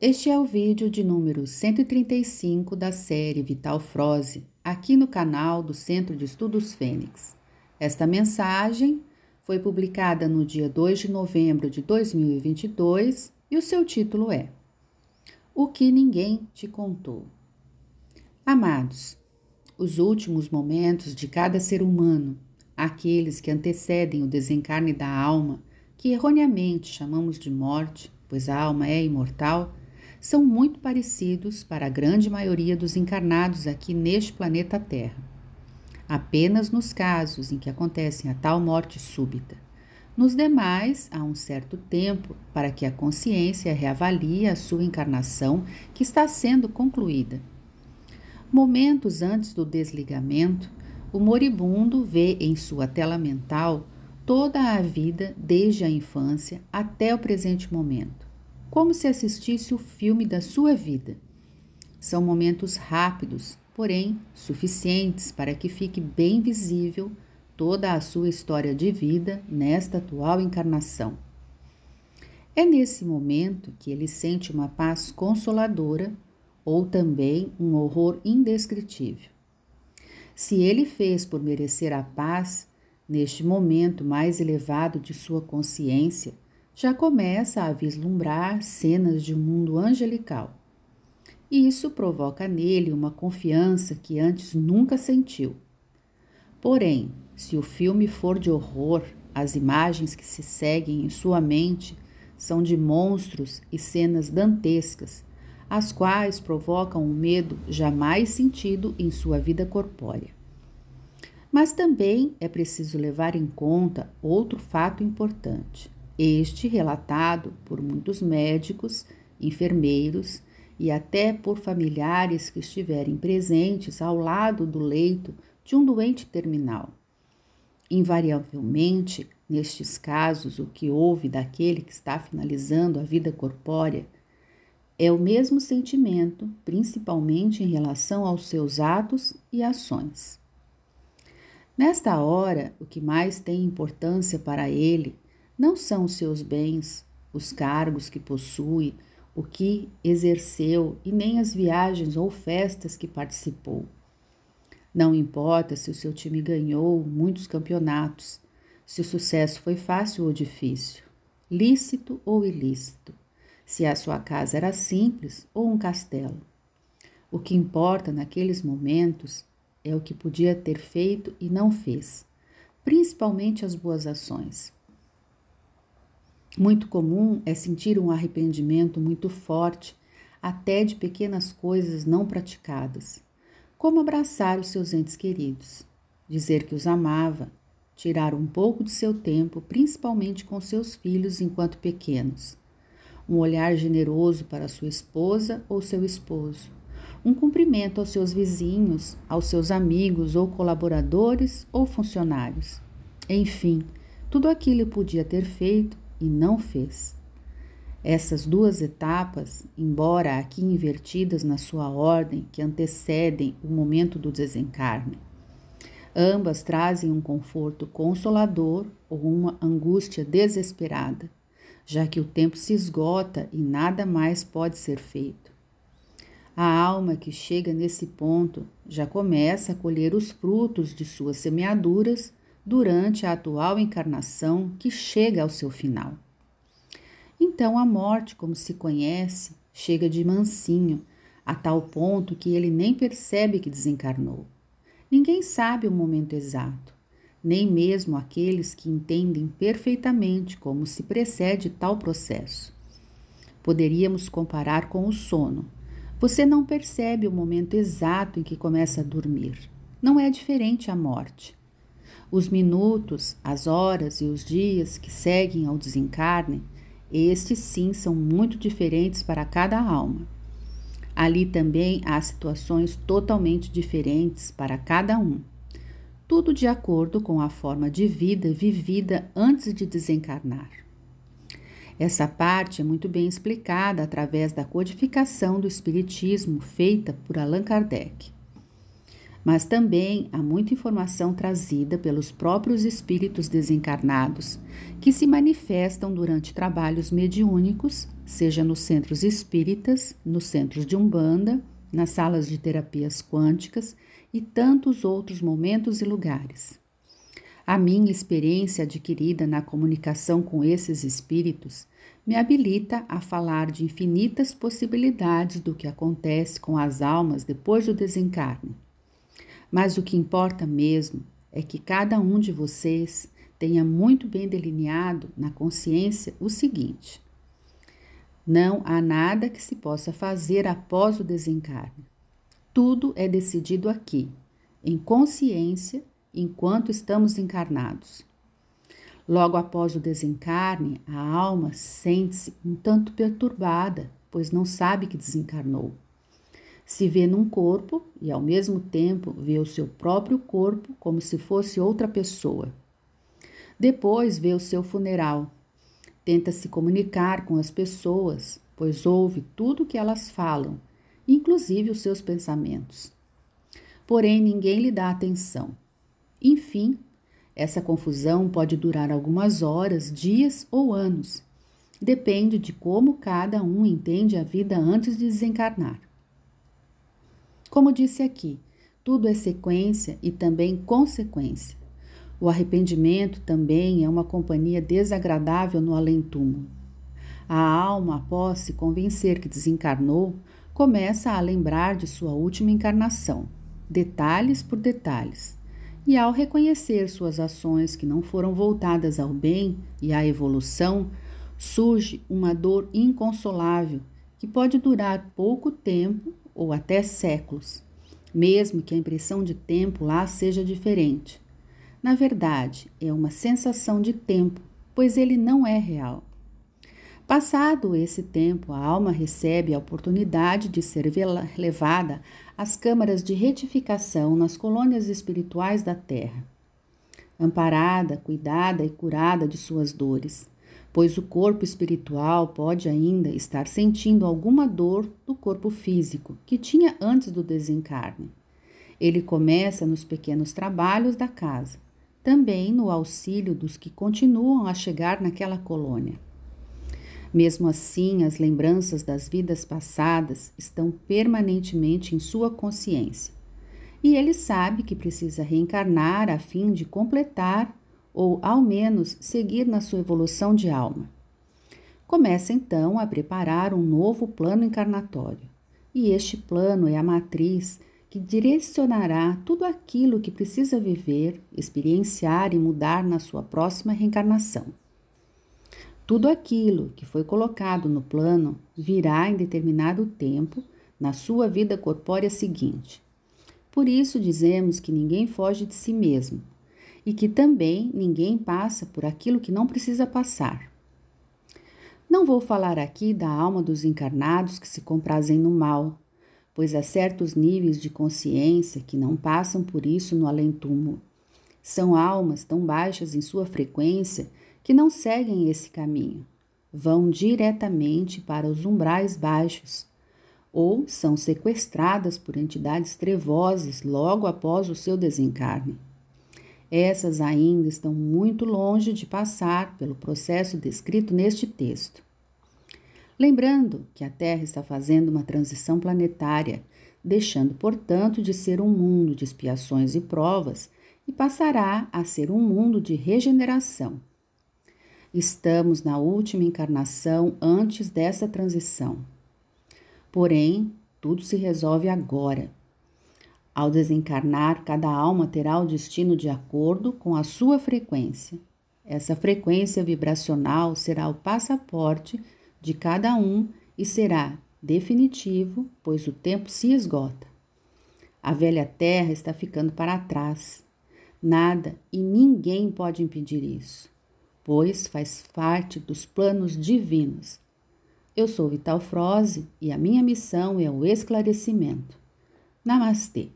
Este é o vídeo de número 135 da série Vital Froze, aqui no canal do Centro de Estudos Fênix. Esta mensagem foi publicada no dia 2 de novembro de 2022 e o seu título é O que ninguém te contou. Amados, os últimos momentos de cada ser humano, aqueles que antecedem o desencarne da alma, que erroneamente chamamos de morte, pois a alma é imortal, são muito parecidos para a grande maioria dos encarnados aqui neste planeta Terra. Apenas nos casos em que acontece a tal morte súbita. Nos demais, há um certo tempo para que a consciência reavalie a sua encarnação que está sendo concluída. Momentos antes do desligamento, o moribundo vê em sua tela mental toda a vida desde a infância até o presente momento como se assistisse o filme da sua vida. São momentos rápidos, porém suficientes para que fique bem visível toda a sua história de vida nesta atual encarnação. É nesse momento que ele sente uma paz consoladora ou também um horror indescritível. Se ele fez por merecer a paz, neste momento mais elevado de sua consciência, já começa a vislumbrar cenas de um mundo angelical. Isso provoca nele uma confiança que antes nunca sentiu. Porém, se o filme for de horror, as imagens que se seguem em sua mente são de monstros e cenas dantescas, as quais provocam um medo jamais sentido em sua vida corpórea. Mas também é preciso levar em conta outro fato importante este relatado por muitos médicos, enfermeiros e até por familiares que estiverem presentes ao lado do leito de um doente terminal. Invariavelmente, nestes casos, o que houve daquele que está finalizando a vida corpórea é o mesmo sentimento, principalmente em relação aos seus atos e ações. Nesta hora, o que mais tem importância para ele não são os seus bens, os cargos que possui, o que exerceu e nem as viagens ou festas que participou. Não importa se o seu time ganhou muitos campeonatos, se o sucesso foi fácil ou difícil, lícito ou ilícito, se a sua casa era simples ou um castelo. O que importa naqueles momentos é o que podia ter feito e não fez, principalmente as boas ações. Muito comum é sentir um arrependimento muito forte, até de pequenas coisas não praticadas, como abraçar os seus entes queridos, dizer que os amava, tirar um pouco de seu tempo, principalmente com seus filhos enquanto pequenos, um olhar generoso para sua esposa ou seu esposo, um cumprimento aos seus vizinhos, aos seus amigos ou colaboradores ou funcionários. Enfim, tudo aquilo podia ter feito e não fez. Essas duas etapas, embora aqui invertidas na sua ordem que antecedem o momento do desencarne, ambas trazem um conforto consolador ou uma angústia desesperada, já que o tempo se esgota e nada mais pode ser feito. A alma que chega nesse ponto já começa a colher os frutos de suas semeaduras durante a atual encarnação que chega ao seu final. Então a morte, como se conhece, chega de mansinho, a tal ponto que ele nem percebe que desencarnou. Ninguém sabe o momento exato, nem mesmo aqueles que entendem perfeitamente como se precede tal processo. Poderíamos comparar com o sono. Você não percebe o momento exato em que começa a dormir. Não é diferente a morte. Os minutos, as horas e os dias que seguem ao desencarne, estes sim são muito diferentes para cada alma. Ali também há situações totalmente diferentes para cada um. Tudo de acordo com a forma de vida vivida antes de desencarnar. Essa parte é muito bem explicada através da codificação do Espiritismo feita por Allan Kardec. Mas também há muita informação trazida pelos próprios espíritos desencarnados, que se manifestam durante trabalhos mediúnicos, seja nos centros espíritas, nos centros de umbanda, nas salas de terapias quânticas e tantos outros momentos e lugares. A minha experiência adquirida na comunicação com esses espíritos me habilita a falar de infinitas possibilidades do que acontece com as almas depois do desencarne. Mas o que importa mesmo é que cada um de vocês tenha muito bem delineado na consciência o seguinte: não há nada que se possa fazer após o desencarne. Tudo é decidido aqui, em consciência, enquanto estamos encarnados. Logo após o desencarne, a alma sente-se um tanto perturbada, pois não sabe que desencarnou. Se vê num corpo e, ao mesmo tempo, vê o seu próprio corpo como se fosse outra pessoa. Depois vê o seu funeral. Tenta se comunicar com as pessoas, pois ouve tudo o que elas falam, inclusive os seus pensamentos. Porém, ninguém lhe dá atenção. Enfim, essa confusão pode durar algumas horas, dias ou anos. Depende de como cada um entende a vida antes de desencarnar. Como disse aqui, tudo é sequência e também consequência. O arrependimento também é uma companhia desagradável no além-túmulo. A alma, após se convencer que desencarnou, começa a lembrar de sua última encarnação, detalhes por detalhes e ao reconhecer suas ações que não foram voltadas ao bem e à evolução, surge uma dor inconsolável que pode durar pouco tempo ou até séculos, mesmo que a impressão de tempo lá seja diferente. Na verdade, é uma sensação de tempo, pois ele não é real. Passado esse tempo, a alma recebe a oportunidade de ser levada às câmaras de retificação nas colônias espirituais da Terra. Amparada, cuidada e curada de suas dores, pois o corpo espiritual pode ainda estar sentindo alguma dor do corpo físico que tinha antes do desencarne. Ele começa nos pequenos trabalhos da casa, também no auxílio dos que continuam a chegar naquela colônia. Mesmo assim, as lembranças das vidas passadas estão permanentemente em sua consciência. E ele sabe que precisa reencarnar a fim de completar ou, ao menos, seguir na sua evolução de alma. Começa então a preparar um novo plano encarnatório. E este plano é a matriz que direcionará tudo aquilo que precisa viver, experienciar e mudar na sua próxima reencarnação. Tudo aquilo que foi colocado no plano virá em determinado tempo na sua vida corpórea seguinte. Por isso dizemos que ninguém foge de si mesmo e que também ninguém passa por aquilo que não precisa passar. Não vou falar aqui da alma dos encarnados que se comprazem no mal, pois há certos níveis de consciência que não passam por isso no além-túmulo. São almas tão baixas em sua frequência que não seguem esse caminho, vão diretamente para os umbrais baixos ou são sequestradas por entidades trevosas logo após o seu desencarne. Essas ainda estão muito longe de passar pelo processo descrito neste texto. Lembrando que a Terra está fazendo uma transição planetária, deixando, portanto, de ser um mundo de expiações e provas e passará a ser um mundo de regeneração. Estamos na última encarnação antes dessa transição. Porém, tudo se resolve agora. Ao desencarnar, cada alma terá o destino de acordo com a sua frequência. Essa frequência vibracional será o passaporte de cada um e será definitivo, pois o tempo se esgota. A velha terra está ficando para trás. Nada e ninguém pode impedir isso pois faz parte dos planos divinos. Eu sou Vital Froze e a minha missão é o esclarecimento. Namastê.